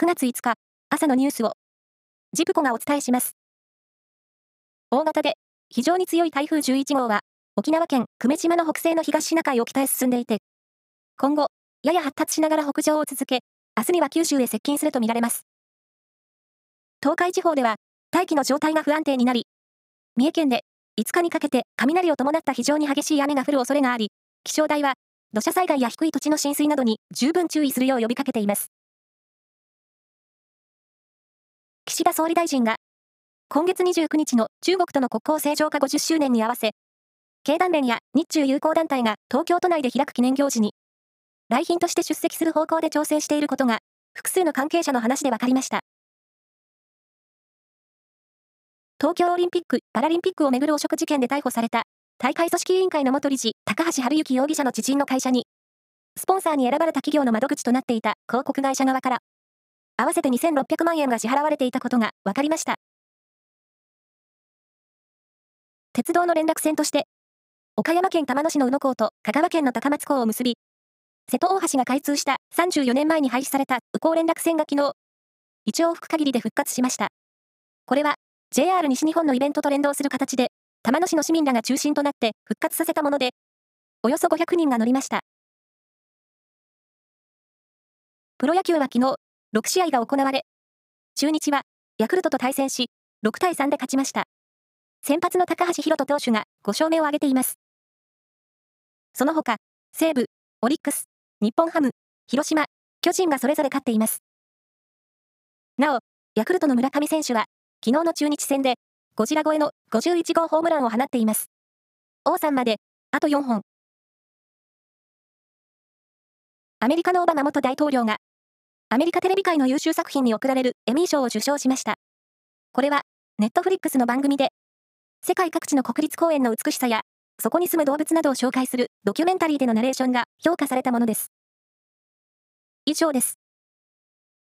9月5日、朝のニュースを、ジプコがお伝えします。大型で、非常に強い台風11号は、沖縄県久米島の北西の東シナ海を北へ進んでいて、今後、やや発達しながら北上を続け、明日には九州へ接近するとみられます。東海地方では、大気の状態が不安定になり、三重県で5日にかけて雷を伴った非常に激しい雨が降る恐れがあり、気象台は土砂災害や低い土地の浸水などに十分注意するよう呼びかけています。岸田総理大臣が、今月29日の中国との国交正常化50周年に合わせ、経団連や日中友好団体が東京都内で開く記念行事に、来賓として出席する方向で調整していることが、複数の関係者の話で分かりました。東京オリンピック・パラリンピックをめぐる汚職事件で逮捕された、大会組織委員会の元理事、高橋治之容疑者の知人の会社に、スポンサーに選ばれた企業の窓口となっていた広告会社側から、合わせて2600万円が支払われていたことが分かりました。鉄道の連絡線として、岡山県玉野市の宇野港と香川県の高松港を結び、瀬戸大橋が開通した34年前に廃止された宇港連絡線が昨日、一往復限りで復活しました。これは、JR 西日本のイベントと連動する形で、玉野市の市民らが中心となって復活させたもので、およそ500人が乗りました。プロ野球は昨日、6試合が行われ、中日はヤクルトと対戦し、6対3で勝ちました。先発の高橋宏斗投手が5勝目を挙げています。その他、西武、オリックス、日本ハム、広島、巨人がそれぞれ勝っています。なお、ヤクルトの村上選手は、昨日の中日戦で、ゴジラ超えの51号ホームランを放っています。王さんまで、あと4本。アメリカのオバマ元大統領がアメリカテレビ界の優秀作品に贈られるエミー賞を受賞しました。これは、ネットフリックスの番組で、世界各地の国立公園の美しさや、そこに住む動物などを紹介するドキュメンタリーでのナレーションが評価されたものです。以上です。